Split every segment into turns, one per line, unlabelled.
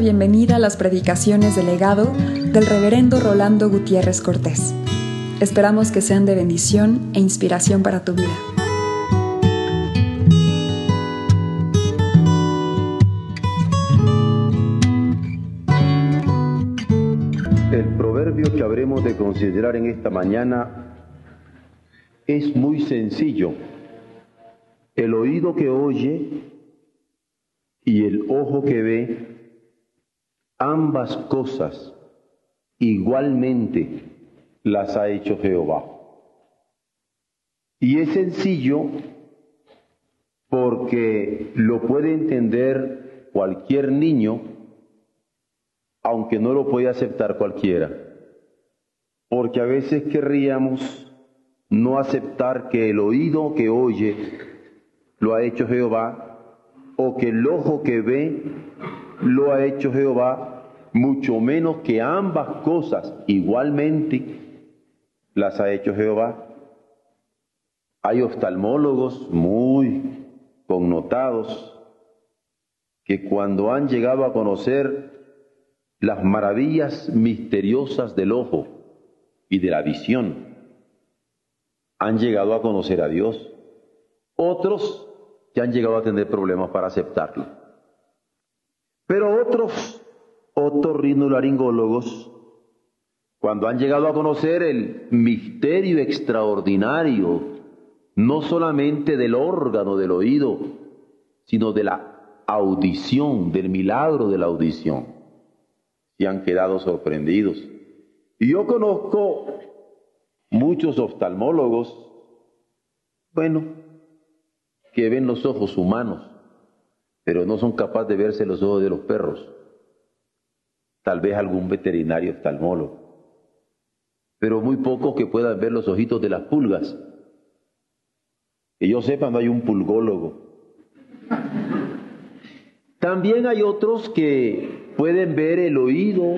bienvenida a las predicaciones del legado del reverendo Rolando Gutiérrez Cortés. Esperamos que sean de bendición e inspiración para tu vida.
El proverbio que habremos de considerar en esta mañana es muy sencillo. El oído que oye y el ojo que ve, ambas cosas igualmente las ha hecho Jehová. Y es sencillo porque lo puede entender cualquier niño, aunque no lo puede aceptar cualquiera. Porque a veces querríamos no aceptar que el oído que oye lo ha hecho Jehová o que el ojo que ve lo ha hecho Jehová, mucho menos que ambas cosas igualmente las ha hecho Jehová. Hay oftalmólogos muy connotados que cuando han llegado a conocer las maravillas misteriosas del ojo y de la visión, han llegado a conocer a Dios. Otros que han llegado a tener problemas para aceptarlo. Pero otros otorrinolaringólogos, cuando han llegado a conocer el misterio extraordinario, no solamente del órgano del oído, sino de la audición, del milagro de la audición, se han quedado sorprendidos. Y yo conozco muchos oftalmólogos, bueno, que ven los ojos humanos, pero no son capaces de verse los ojos de los perros. Tal vez algún veterinario oftalmólogo, pero muy pocos que puedan ver los ojitos de las pulgas. Que yo sepa, no hay un pulgólogo. También hay otros que pueden ver el oído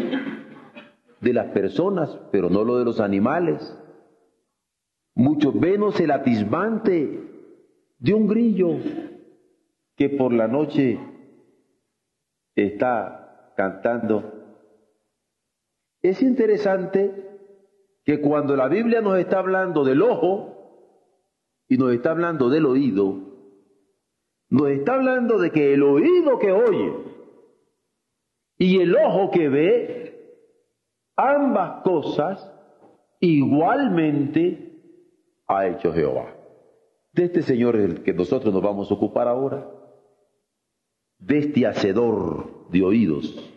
de las personas, pero no lo de los animales. Mucho menos el atisbante de un grillo que por la noche está cantando. Es interesante que cuando la Biblia nos está hablando del ojo y nos está hablando del oído, nos está hablando de que el oído que oye y el ojo que ve, ambas cosas igualmente ha hecho Jehová. De este Señor el que nosotros nos vamos a ocupar ahora, de este hacedor de oídos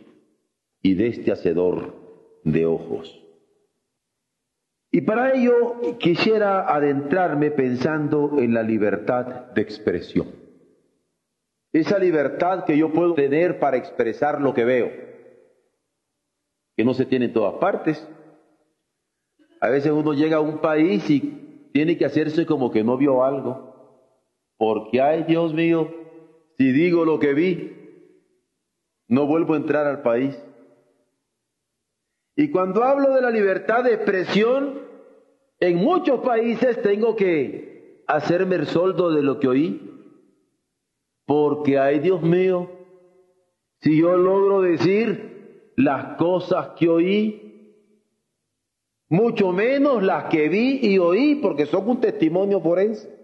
y de este hacedor de ojos. Y para ello quisiera adentrarme pensando en la libertad de expresión. Esa libertad que yo puedo tener para expresar lo que veo, que no se tiene en todas partes. A veces uno llega a un país y tiene que hacerse como que no vio algo. Porque, ay Dios mío, si digo lo que vi, no vuelvo a entrar al país. Y cuando hablo de la libertad de expresión, en muchos países tengo que hacerme el soldo de lo que oí. Porque, ay Dios mío, si yo logro decir las cosas que oí, mucho menos las que vi y oí, porque son un testimonio forense.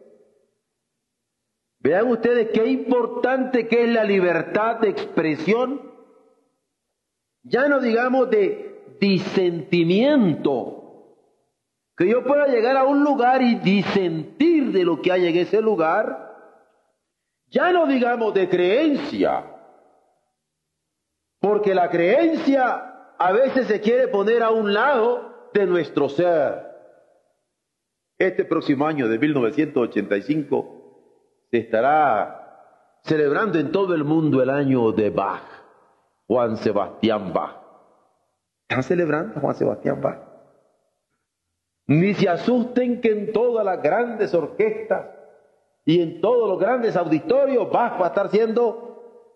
Vean ustedes qué importante que es la libertad de expresión. Ya no digamos de disentimiento. Que yo pueda llegar a un lugar y disentir de lo que hay en ese lugar. Ya no digamos de creencia. Porque la creencia a veces se quiere poner a un lado de nuestro ser. Este próximo año de 1985 se estará celebrando en todo el mundo el año de Bach, Juan Sebastián Bach. ¿Están celebrando Juan Sebastián Bach? Ni se asusten que en todas las grandes orquestas y en todos los grandes auditorios Bach va a estar siendo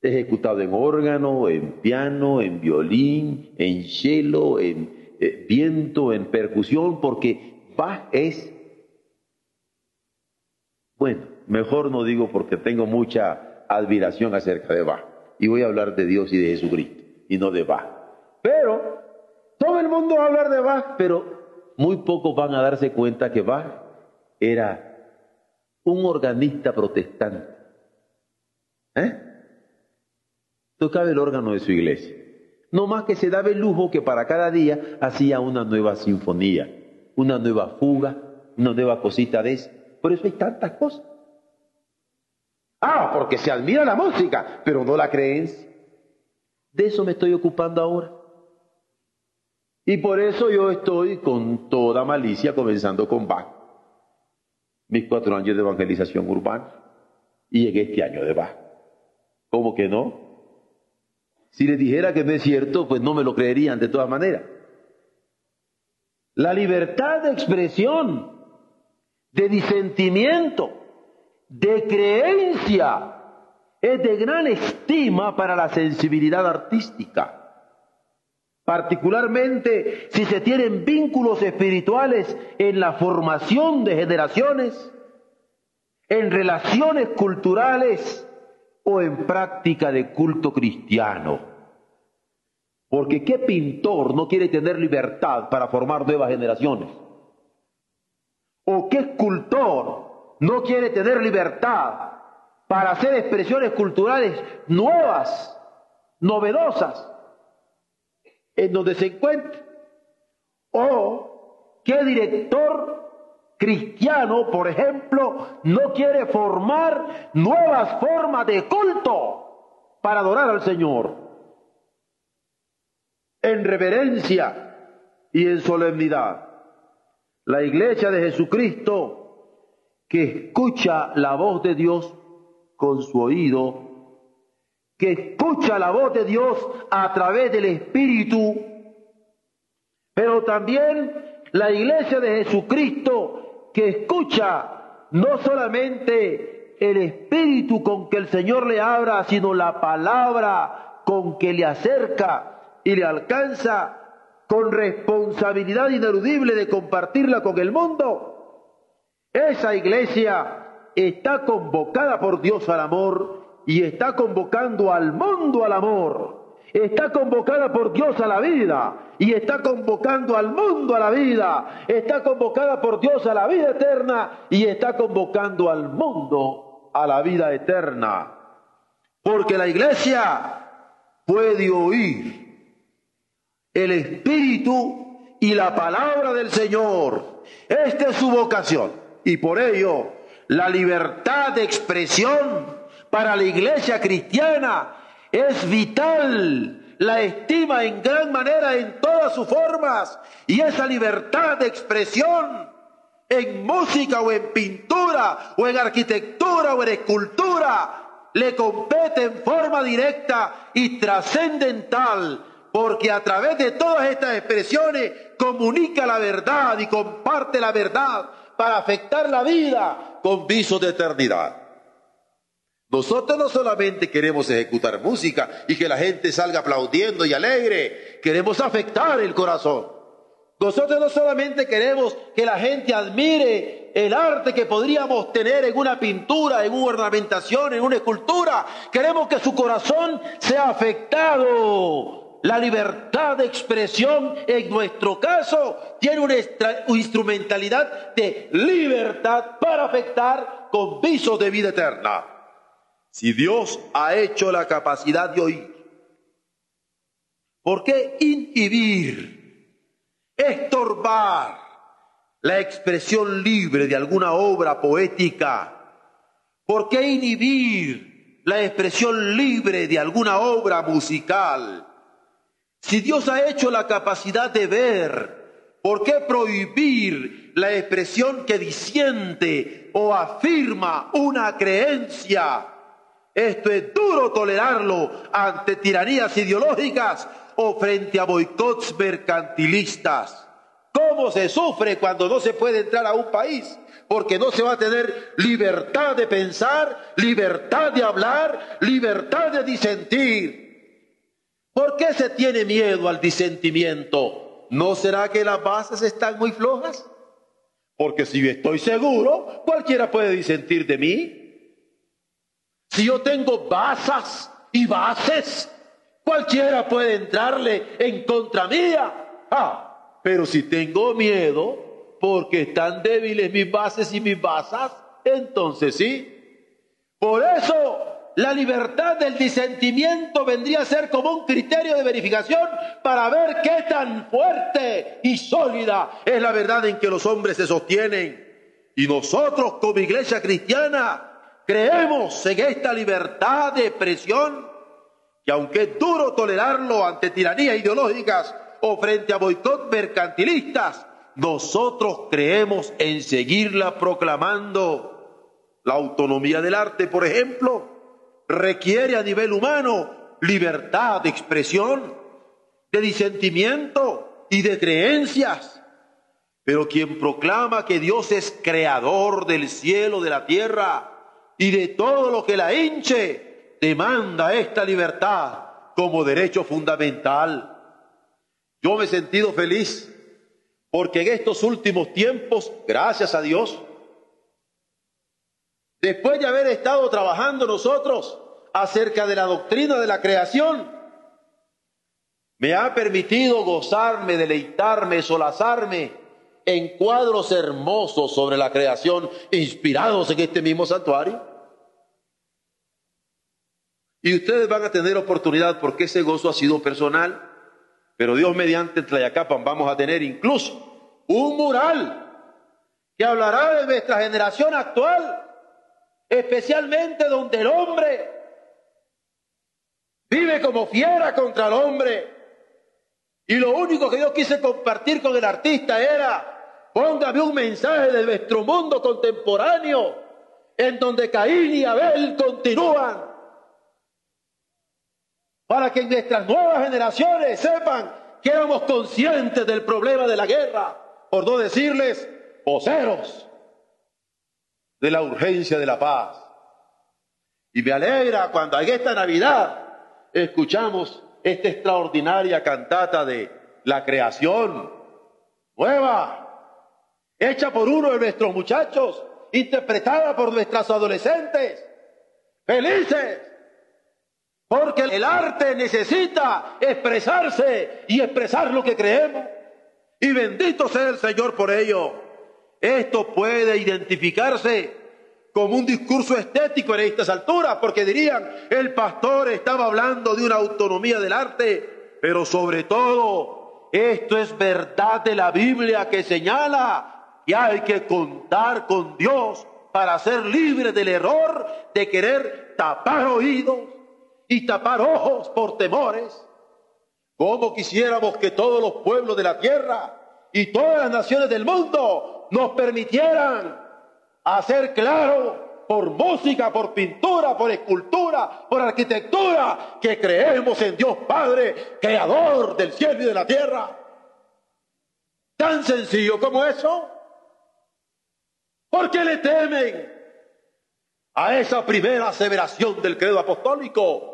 ejecutado en órgano, en piano, en violín, en cello, en eh, viento, en percusión, porque Bach es, bueno, mejor no digo porque tengo mucha admiración acerca de Bach. y voy a hablar de Dios y de Jesucristo y no de Bach. Pero todo el mundo va a hablar de Bach, pero muy pocos van a darse cuenta que Bach era un organista protestante. ¿Eh? Tocaba el órgano de su iglesia. No más que se daba el lujo que para cada día hacía una nueva sinfonía, una nueva fuga, una nueva cosita de eso. Por eso hay tantas cosas. Ah, porque se admira la música, pero no la creencia. De eso me estoy ocupando ahora. Y por eso yo estoy con toda malicia comenzando con Bach. Mis cuatro años de evangelización urbana. Y llegué este año de Bach. ¿Cómo que no? Si les dijera que no es cierto, pues no me lo creerían de todas maneras. La libertad de expresión, de disentimiento, de creencia, es de gran estima para la sensibilidad artística. Particularmente si se tienen vínculos espirituales en la formación de generaciones, en relaciones culturales o en práctica de culto cristiano. Porque ¿qué pintor no quiere tener libertad para formar nuevas generaciones? ¿O qué escultor no quiere tener libertad para hacer expresiones culturales nuevas, novedosas, en donde se encuentre? ¿O qué director cristiano, por ejemplo, no quiere formar nuevas formas de culto para adorar al Señor. En reverencia y en solemnidad. La iglesia de Jesucristo que escucha la voz de Dios con su oído, que escucha la voz de Dios a través del Espíritu, pero también la iglesia de Jesucristo que escucha no solamente el espíritu con que el Señor le abra, sino la palabra con que le acerca y le alcanza con responsabilidad ineludible de compartirla con el mundo. Esa iglesia está convocada por Dios al amor y está convocando al mundo al amor está convocada por Dios a la vida y está convocando al mundo a la vida, está convocada por Dios a la vida eterna y está convocando al mundo a la vida eterna. Porque la iglesia puede oír el Espíritu y la palabra del Señor. Esta es su vocación y por ello la libertad de expresión para la iglesia cristiana es vital, la estima en gran manera en todas sus formas y esa libertad de expresión en música o en pintura o en arquitectura o en escultura le compete en forma directa y trascendental porque a través de todas estas expresiones comunica la verdad y comparte la verdad para afectar la vida con visos de eternidad. Nosotros no solamente queremos ejecutar música y que la gente salga aplaudiendo y alegre, queremos afectar el corazón. Nosotros no solamente queremos que la gente admire el arte que podríamos tener en una pintura, en una ornamentación, en una escultura, queremos que su corazón sea afectado. La libertad de expresión, en nuestro caso, tiene una instrumentalidad de libertad para afectar con visos de vida eterna. Si Dios ha hecho la capacidad de oír, ¿por qué inhibir, estorbar la expresión libre de alguna obra poética? ¿Por qué inhibir la expresión libre de alguna obra musical? Si Dios ha hecho la capacidad de ver, ¿por qué prohibir la expresión que disiente o afirma una creencia? Esto es duro tolerarlo ante tiranías ideológicas o frente a boicots mercantilistas. ¿Cómo se sufre cuando no se puede entrar a un país? Porque no se va a tener libertad de pensar, libertad de hablar, libertad de disentir. ¿Por qué se tiene miedo al disentimiento? ¿No será que las bases están muy flojas? Porque si estoy seguro, cualquiera puede disentir de mí. Si yo tengo basas y bases. Cualquiera puede entrarle en contra mía. Ah, pero si tengo miedo porque están débiles mis bases y mis basas, entonces sí. Por eso la libertad del disentimiento vendría a ser como un criterio de verificación para ver qué tan fuerte y sólida es la verdad en que los hombres se sostienen. Y nosotros como iglesia cristiana creemos en esta libertad de expresión que aunque es duro tolerarlo ante tiranías ideológicas o frente a boicot mercantilistas, nosotros creemos en seguirla proclamando. La autonomía del arte, por ejemplo, requiere a nivel humano libertad de expresión, de disentimiento y de creencias. Pero quien proclama que Dios es creador del cielo, de la tierra y de todo lo que la hinche, demanda esta libertad como derecho fundamental. Yo me he sentido feliz porque en estos últimos tiempos, gracias a Dios, después de haber estado trabajando nosotros acerca de la doctrina de la creación, me ha permitido gozarme, deleitarme, solazarme en cuadros hermosos sobre la creación, inspirados en este mismo santuario. Y ustedes van a tener oportunidad porque ese gozo ha sido personal, pero Dios mediante Tlayacapan vamos a tener incluso un mural que hablará de nuestra generación actual especialmente donde el hombre vive como fiera contra el hombre. Y lo único que yo quise compartir con el artista era, póngame un mensaje de nuestro mundo contemporáneo, en donde Caín y Abel continúan, para que nuestras nuevas generaciones sepan que éramos conscientes del problema de la guerra, por no decirles voceros de la urgencia de la paz. Y me alegra cuando en esta Navidad escuchamos esta extraordinaria cantata de la creación nueva, hecha por uno de nuestros muchachos, interpretada por nuestras adolescentes, felices, porque el arte necesita expresarse y expresar lo que creemos. Y bendito sea el Señor por ello. Esto puede identificarse como un discurso estético en estas alturas, porque dirían, el pastor estaba hablando de una autonomía del arte, pero sobre todo, esto es verdad de la Biblia que señala que hay que contar con Dios para ser libre del error de querer tapar oídos y tapar ojos por temores. Como quisiéramos que todos los pueblos de la tierra y todas las naciones del mundo nos permitieran hacer claro por música, por pintura, por escultura, por arquitectura, que creemos en Dios Padre, creador del cielo y de la tierra. Tan sencillo como eso. ¿Por qué le temen a esa primera aseveración del credo apostólico?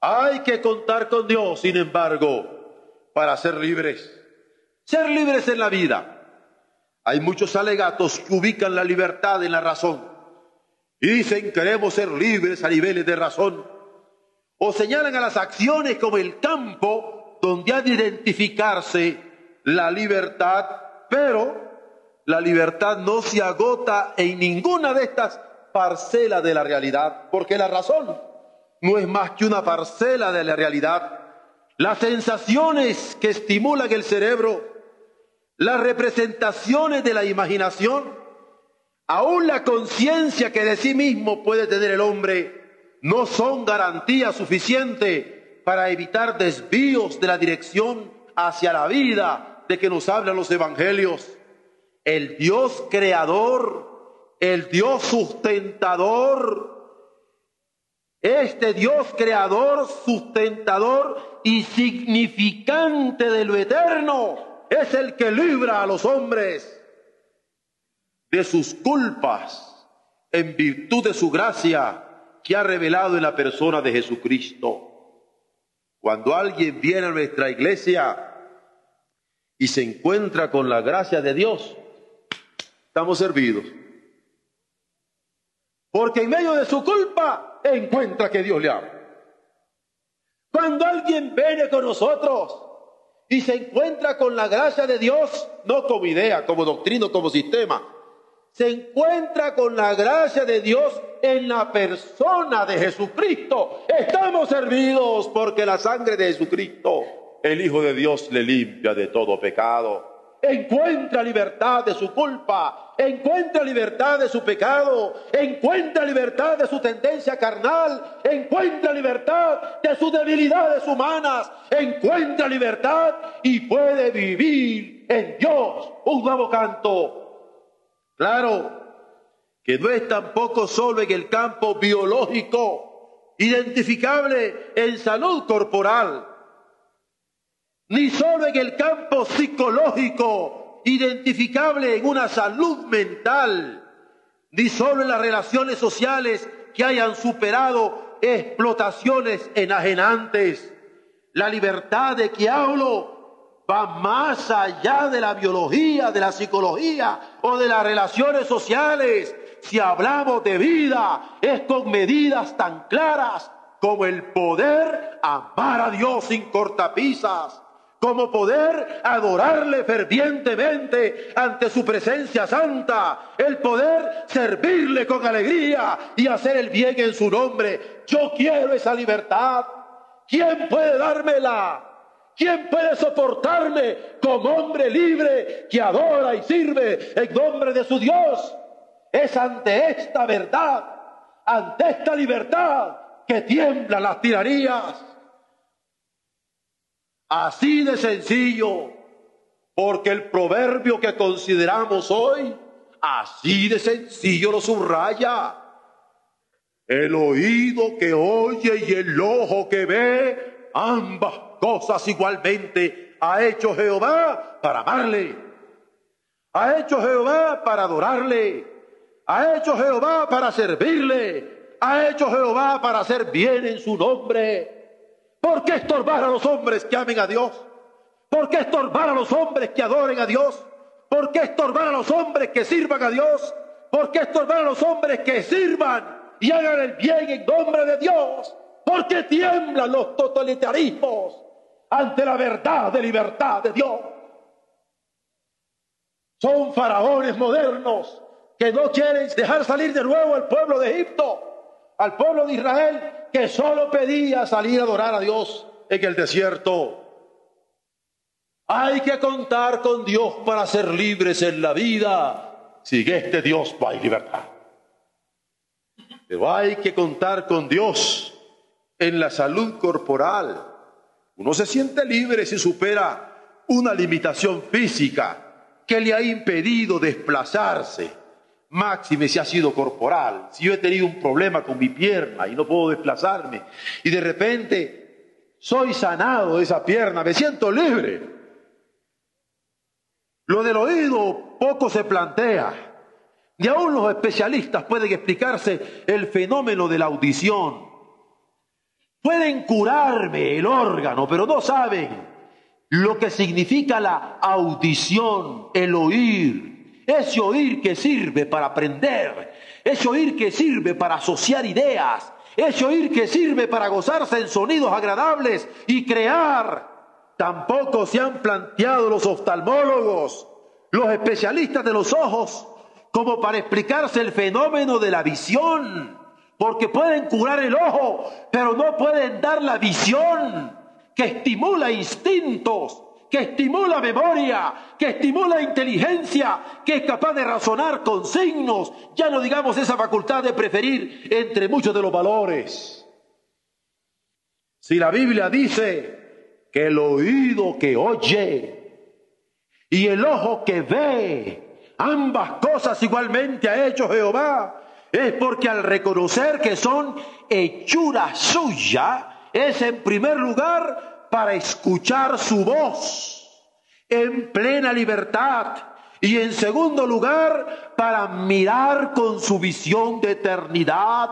Hay que contar con Dios, sin embargo, para ser libres. Ser libres en la vida hay muchos alegatos que ubican la libertad en la razón y dicen queremos ser libres a niveles de razón o señalan a las acciones como el campo donde ha de identificarse la libertad, pero la libertad no se agota en ninguna de estas parcelas de la realidad, porque la razón no es más que una parcela de la realidad. Las sensaciones que estimulan el cerebro las representaciones de la imaginación, aún la conciencia que de sí mismo puede tener el hombre, no son garantía suficiente para evitar desvíos de la dirección hacia la vida de que nos hablan los evangelios. El Dios creador, el Dios sustentador, este Dios creador, sustentador y significante de lo eterno, es el que libra a los hombres de sus culpas en virtud de su gracia que ha revelado en la persona de Jesucristo. Cuando alguien viene a nuestra iglesia y se encuentra con la gracia de Dios, estamos servidos. Porque en medio de su culpa encuentra que Dios le ama. Cuando alguien viene con nosotros y se encuentra con la gracia de Dios, no como idea, como doctrina, como sistema, se encuentra con la gracia de Dios en la persona de Jesucristo. Estamos servidos porque la sangre de Jesucristo, el Hijo de Dios, le limpia de todo pecado encuentra libertad de su culpa, encuentra libertad de su pecado, encuentra libertad de su tendencia carnal, encuentra libertad de sus debilidades humanas, encuentra libertad y puede vivir en Dios. Un nuevo canto. Claro que no es tampoco solo en el campo biológico, identificable en salud corporal, ni solo en el campo psicológico, identificable en una salud mental, ni solo en las relaciones sociales que hayan superado explotaciones enajenantes. La libertad de que hablo va más allá de la biología, de la psicología o de las relaciones sociales. Si hablamos de vida, es con medidas tan claras como el poder amar a Dios sin cortapisas como poder adorarle fervientemente ante su presencia santa, el poder servirle con alegría y hacer el bien en su nombre. Yo quiero esa libertad. ¿Quién puede dármela? ¿Quién puede soportarme como hombre libre que adora y sirve en nombre de su Dios? Es ante esta verdad, ante esta libertad, que tiemblan las tiranías Así de sencillo, porque el proverbio que consideramos hoy, así de sencillo lo subraya. El oído que oye y el ojo que ve, ambas cosas igualmente ha hecho Jehová para amarle. Ha hecho Jehová para adorarle. Ha hecho Jehová para servirle. Ha hecho Jehová para hacer bien en su nombre. ¿Por qué estorbar a los hombres que amen a Dios? ¿Por qué estorbar a los hombres que adoren a Dios? ¿Por qué estorbar a los hombres que sirvan a Dios? ¿Por qué estorbar a los hombres que sirvan y hagan el bien en nombre de Dios? ¿Por qué tiemblan los totalitarismos ante la verdad de libertad de Dios? Son faraones modernos que no quieren dejar salir de nuevo al pueblo de Egipto al pueblo de Israel que solo pedía salir a adorar a Dios en el desierto. Hay que contar con Dios para ser libres en la vida. Sin este Dios no hay libertad. Pero hay que contar con Dios en la salud corporal. Uno se siente libre si supera una limitación física que le ha impedido desplazarse máxime si ha sido corporal, si yo he tenido un problema con mi pierna y no puedo desplazarme y de repente soy sanado de esa pierna, me siento libre. Lo del oído poco se plantea. Y aún los especialistas pueden explicarse el fenómeno de la audición. Pueden curarme el órgano, pero no saben lo que significa la audición, el oír, ese oír que sirve para aprender, ese oír que sirve para asociar ideas, ese oír que sirve para gozarse en sonidos agradables y crear. Tampoco se han planteado los oftalmólogos, los especialistas de los ojos, como para explicarse el fenómeno de la visión, porque pueden curar el ojo, pero no pueden dar la visión que estimula instintos, que estimula memoria, que estimula inteligencia, que es capaz de razonar con signos, ya no digamos esa facultad de preferir entre muchos de los valores. Si la Biblia dice que el oído que oye y el ojo que ve, ambas cosas igualmente ha hecho Jehová, es porque al reconocer que son hechura suya, es en primer lugar para escuchar su voz en plena libertad y en segundo lugar para mirar con su visión de eternidad.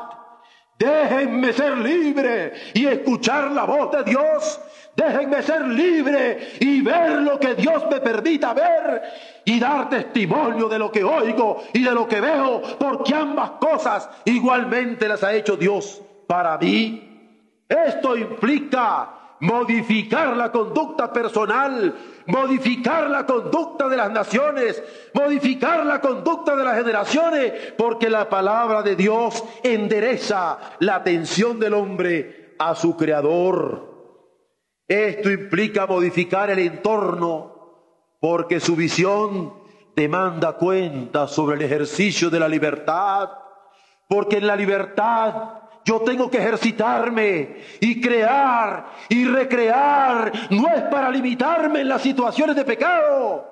Déjenme ser libre y escuchar la voz de Dios. Déjenme ser libre y ver lo que Dios me permita ver y dar testimonio de lo que oigo y de lo que veo, porque ambas cosas igualmente las ha hecho Dios para mí. Esto implica modificar la conducta personal, modificar la conducta de las naciones, modificar la conducta de las generaciones, porque la palabra de Dios endereza la atención del hombre a su creador. Esto implica modificar el entorno, porque su visión demanda cuenta sobre el ejercicio de la libertad, porque en la libertad yo tengo que ejercitarme y crear y recrear. No es para limitarme en las situaciones de pecado,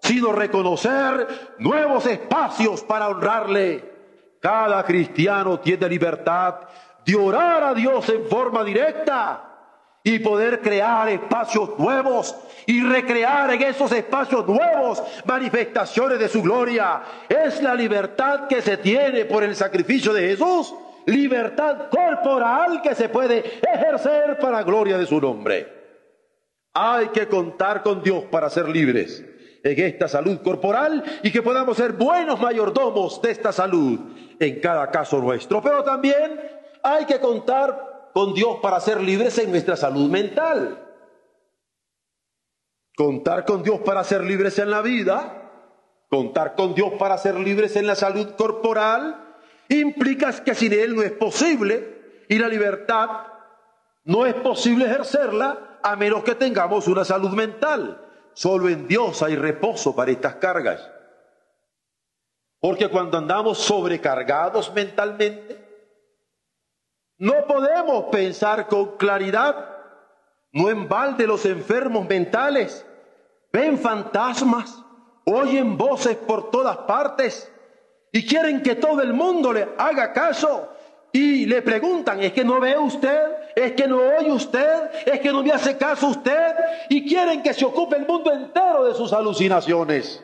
sino reconocer nuevos espacios para honrarle. Cada cristiano tiene libertad de orar a Dios en forma directa y poder crear espacios nuevos y recrear en esos espacios nuevos manifestaciones de su gloria. Es la libertad que se tiene por el sacrificio de Jesús libertad corporal que se puede ejercer para gloria de su nombre. Hay que contar con Dios para ser libres en esta salud corporal y que podamos ser buenos mayordomos de esta salud en cada caso nuestro. Pero también hay que contar con Dios para ser libres en nuestra salud mental. Contar con Dios para ser libres en la vida, contar con Dios para ser libres en la salud corporal, implica que sin Él no es posible y la libertad no es posible ejercerla a menos que tengamos una salud mental. Solo en Dios hay reposo para estas cargas. Porque cuando andamos sobrecargados mentalmente, no podemos pensar con claridad. No en balde los enfermos mentales ven fantasmas, oyen voces por todas partes y quieren que todo el mundo le haga caso y le preguntan, ¿es que no ve usted? ¿Es que no oye usted? ¿Es que no me hace caso usted? Y quieren que se ocupe el mundo entero de sus alucinaciones.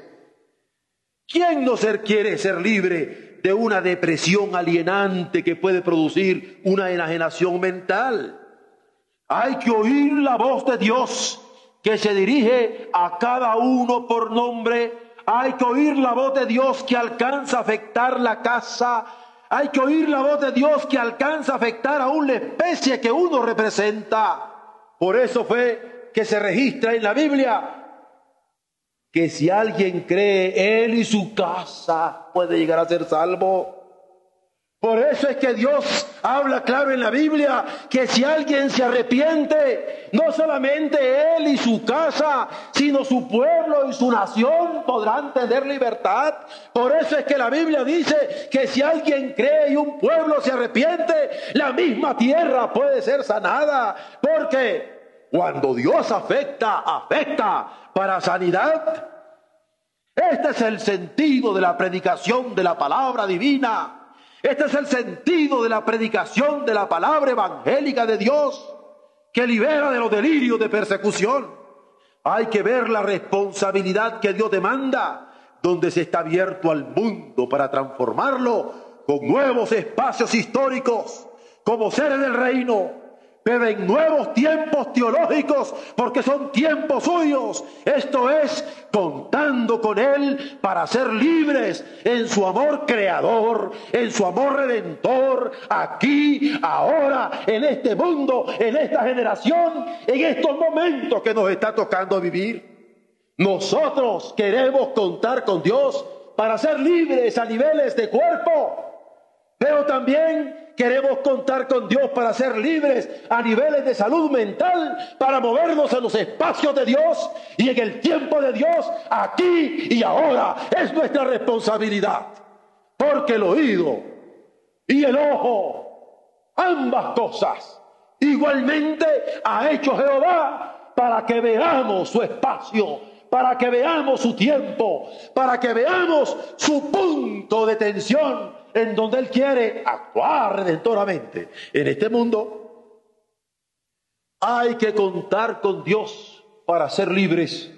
¿Quién no ser, quiere ser libre de una depresión alienante que puede producir una enajenación mental? Hay que oír la voz de Dios que se dirige a cada uno por nombre hay que oír la voz de Dios que alcanza a afectar la casa. Hay que oír la voz de Dios que alcanza a afectar a una especie que uno representa. Por eso fue que se registra en la Biblia que si alguien cree, él y su casa puede llegar a ser salvo. Por eso es que Dios habla claro en la Biblia que si alguien se arrepiente, no solamente él y su casa, sino su pueblo y su nación podrán tener libertad. Por eso es que la Biblia dice que si alguien cree y un pueblo se arrepiente, la misma tierra puede ser sanada. Porque cuando Dios afecta, afecta para sanidad. Este es el sentido de la predicación de la palabra divina. Este es el sentido de la predicación de la palabra evangélica de Dios que libera de los delirios de persecución. Hay que ver la responsabilidad que Dios demanda, donde se está abierto al mundo para transformarlo con nuevos espacios históricos, como seres del reino, en nuevos tiempos teológicos porque son tiempos suyos. Esto es contando con Él para ser libres en su amor creador, en su amor redentor, aquí, ahora, en este mundo, en esta generación, en estos momentos que nos está tocando vivir. Nosotros queremos contar con Dios para ser libres a niveles de cuerpo, pero también Queremos contar con Dios para ser libres a niveles de salud mental, para movernos en los espacios de Dios y en el tiempo de Dios, aquí y ahora. Es nuestra responsabilidad. Porque el oído y el ojo, ambas cosas, igualmente ha hecho Jehová para que veamos su espacio para que veamos su tiempo, para que veamos su punto de tensión en donde Él quiere actuar redentoramente. En este mundo hay que contar con Dios para ser libres,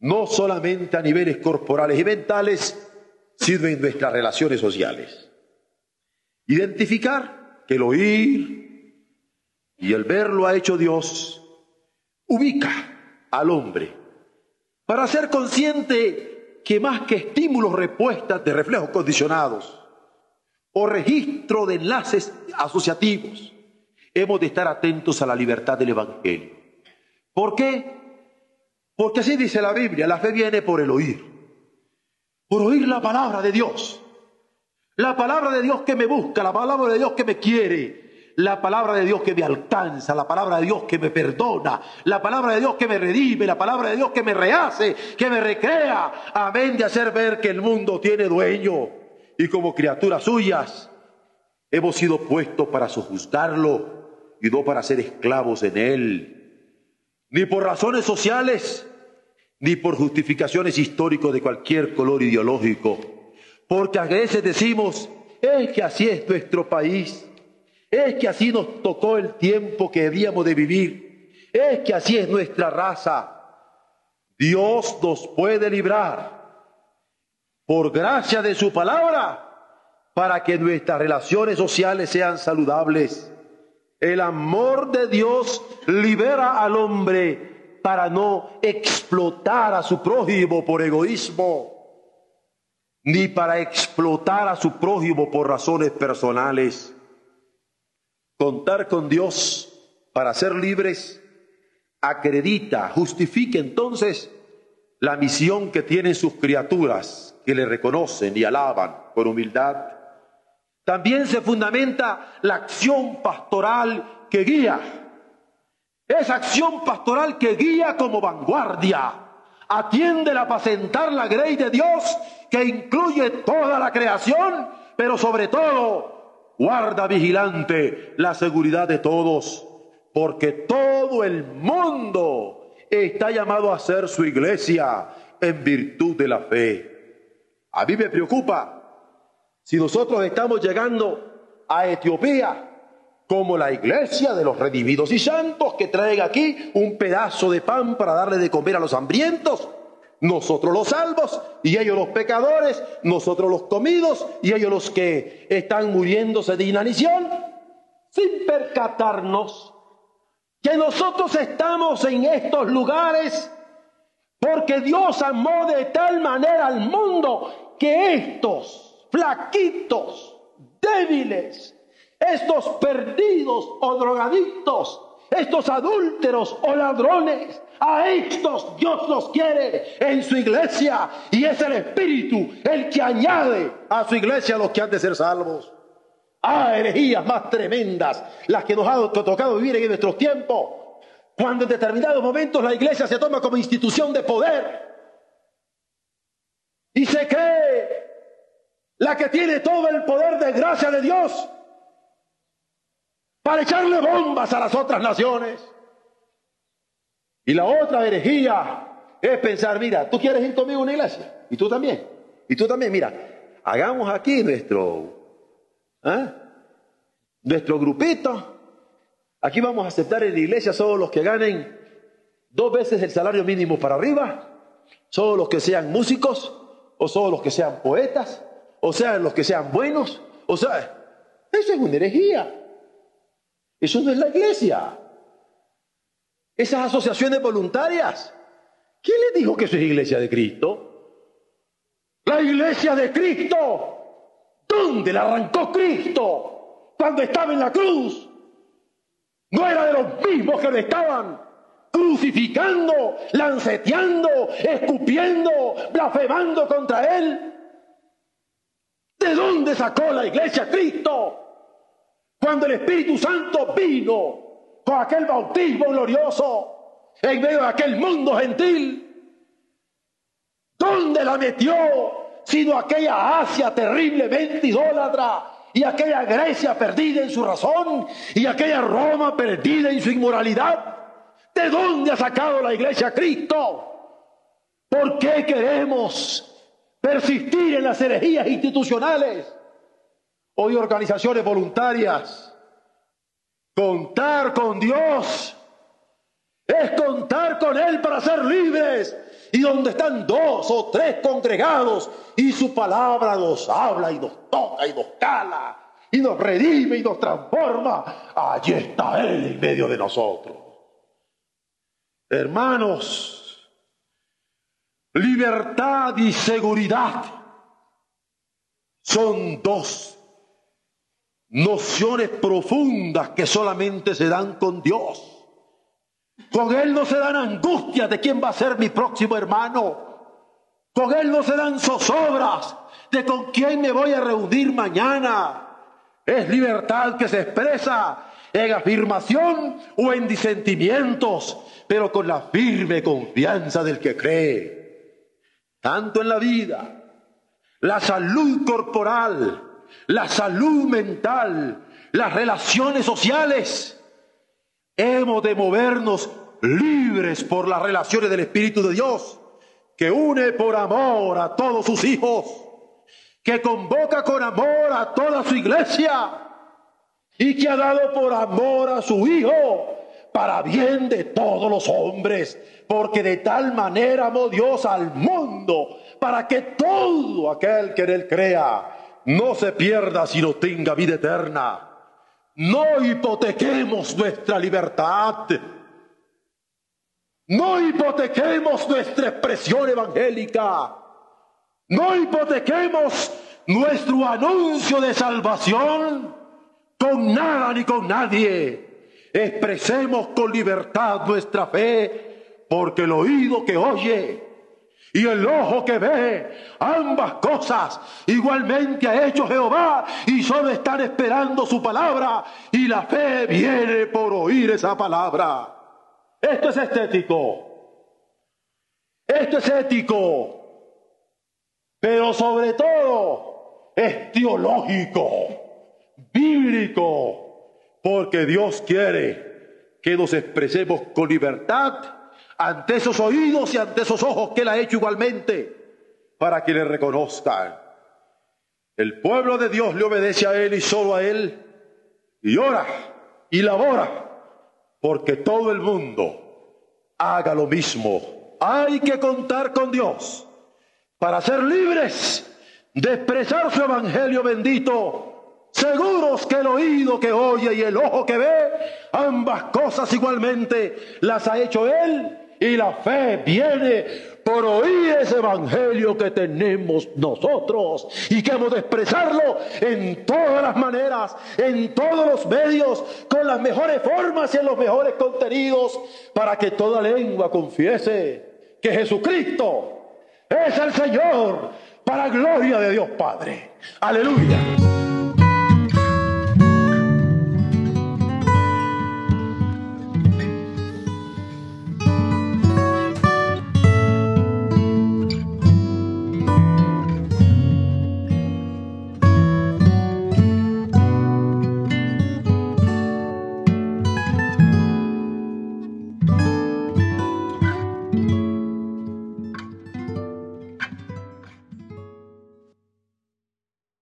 no solamente a niveles corporales y mentales, sino en nuestras relaciones sociales. Identificar que el oír y el ver lo ha hecho Dios ubica al hombre para ser consciente que más que estímulos, respuestas de reflejos condicionados, o registro de enlaces asociativos. Hemos de estar atentos a la libertad del Evangelio. ¿Por qué? Porque así dice la Biblia, la fe viene por el oír, por oír la palabra de Dios. La palabra de Dios que me busca, la palabra de Dios que me quiere, la palabra de Dios que me alcanza, la palabra de Dios que me perdona, la palabra de Dios que me redime, la palabra de Dios que me rehace, que me recrea, amén de hacer ver que el mundo tiene dueño y como criaturas suyas hemos sido puestos para sojuzgarlo y no para ser esclavos en él, ni por razones sociales, ni por justificaciones históricas de cualquier color ideológico porque a veces decimos, es que así es nuestro país, es que así nos tocó el tiempo que debíamos de vivir, es que así es nuestra raza. Dios nos puede librar por gracia de su palabra para que nuestras relaciones sociales sean saludables. El amor de Dios libera al hombre para no explotar a su prójimo por egoísmo ni para explotar a su prójimo por razones personales. Contar con Dios para ser libres acredita, justifica entonces la misión que tienen sus criaturas, que le reconocen y alaban con humildad. También se fundamenta la acción pastoral que guía. Esa acción pastoral que guía como vanguardia atiende a apacentar la grey de Dios que incluye toda la creación, pero sobre todo guarda vigilante la seguridad de todos, porque todo el mundo está llamado a ser su iglesia en virtud de la fe. A mí me preocupa si nosotros estamos llegando a Etiopía como la iglesia de los redimidos y santos que traiga aquí un pedazo de pan para darle de comer a los hambrientos. Nosotros los salvos y ellos los pecadores, nosotros los comidos y ellos los que están muriéndose de inanición, sin percatarnos que nosotros estamos en estos lugares porque Dios amó de tal manera al mundo que estos flaquitos, débiles, estos perdidos o drogadictos, estos adúlteros o ladrones, a estos Dios los quiere en su iglesia y es el Espíritu el que añade a su iglesia los que han de ser salvos. Ah, herejías más tremendas, las que nos ha tocado vivir en nuestros tiempos, cuando en determinados momentos la iglesia se toma como institución de poder y se cree la que tiene todo el poder de gracia de Dios para echarle bombas a las otras naciones. Y la otra herejía es pensar, mira, tú quieres ir conmigo a una iglesia, y tú también, y tú también, mira, hagamos aquí nuestro, ¿eh? nuestro grupito. Aquí vamos a aceptar en la iglesia solo los que ganen dos veces el salario mínimo para arriba, solo los que sean músicos, o solo los que sean poetas, o sea, los que sean buenos, o sea, eso es una herejía. Eso no es la iglesia. Esas asociaciones voluntarias. ¿Quién le dijo que eso es iglesia de Cristo? La iglesia de Cristo. ¿Dónde la arrancó Cristo? Cuando estaba en la cruz. No era de los mismos que le estaban crucificando, lanceteando, escupiendo, blasfemando contra él. ¿De dónde sacó la iglesia Cristo? Cuando el Espíritu Santo vino con aquel bautismo glorioso en medio de aquel mundo gentil, ¿dónde la metió? Sino aquella Asia terriblemente idólatra y aquella Grecia perdida en su razón y aquella Roma perdida en su inmoralidad. ¿De dónde ha sacado la iglesia Cristo? ¿Por qué queremos persistir en las herejías institucionales? Hoy organizaciones voluntarias. Contar con Dios es contar con Él para ser libres. Y donde están dos o tres congregados y su palabra nos habla y nos toca y nos cala y nos redime y nos transforma, allí está Él en medio de nosotros. Hermanos, libertad y seguridad son dos nociones profundas que solamente se dan con Dios. Con Él no se dan angustias de quién va a ser mi próximo hermano. Con Él no se dan zozobras de con quién me voy a reunir mañana. Es libertad que se expresa en afirmación o en disentimientos, pero con la firme confianza del que cree. Tanto en la vida, la salud corporal, la salud mental, las relaciones sociales, hemos de movernos libres por las relaciones del Espíritu de Dios que une por amor a todos sus hijos, que convoca con amor a toda su iglesia y que ha dado por amor a su Hijo para bien de todos los hombres, porque de tal manera amó Dios al para que todo aquel que en él crea no se pierda, sino tenga vida eterna. No hipotequemos nuestra libertad no hipotequemos nuestra expresión evangélica. No hipotequemos nuestro anuncio de salvación con nada ni con nadie. Expresemos con libertad nuestra fe, porque el oído que oye y el ojo que ve, ambas cosas igualmente ha hecho Jehová y solo están esperando su palabra y la fe viene por oír esa palabra. Esto es estético. Esto es ético. Pero sobre todo es teológico, bíblico, porque Dios quiere que nos expresemos con libertad ante esos oídos y ante esos ojos que Él ha hecho igualmente, para que le reconozcan. El pueblo de Dios le obedece a Él y solo a Él, y ora y labora porque todo el mundo haga lo mismo. Hay que contar con Dios para ser libres de expresar su evangelio bendito, seguros que el oído que oye y el ojo que ve, ambas cosas igualmente las ha hecho Él y la fe viene por oír ese evangelio que tenemos nosotros y que hemos de expresarlo en todas las maneras, en todos los medios, con las mejores formas y en los mejores contenidos, para que toda lengua confiese que Jesucristo es el Señor, para gloria de Dios Padre. Aleluya.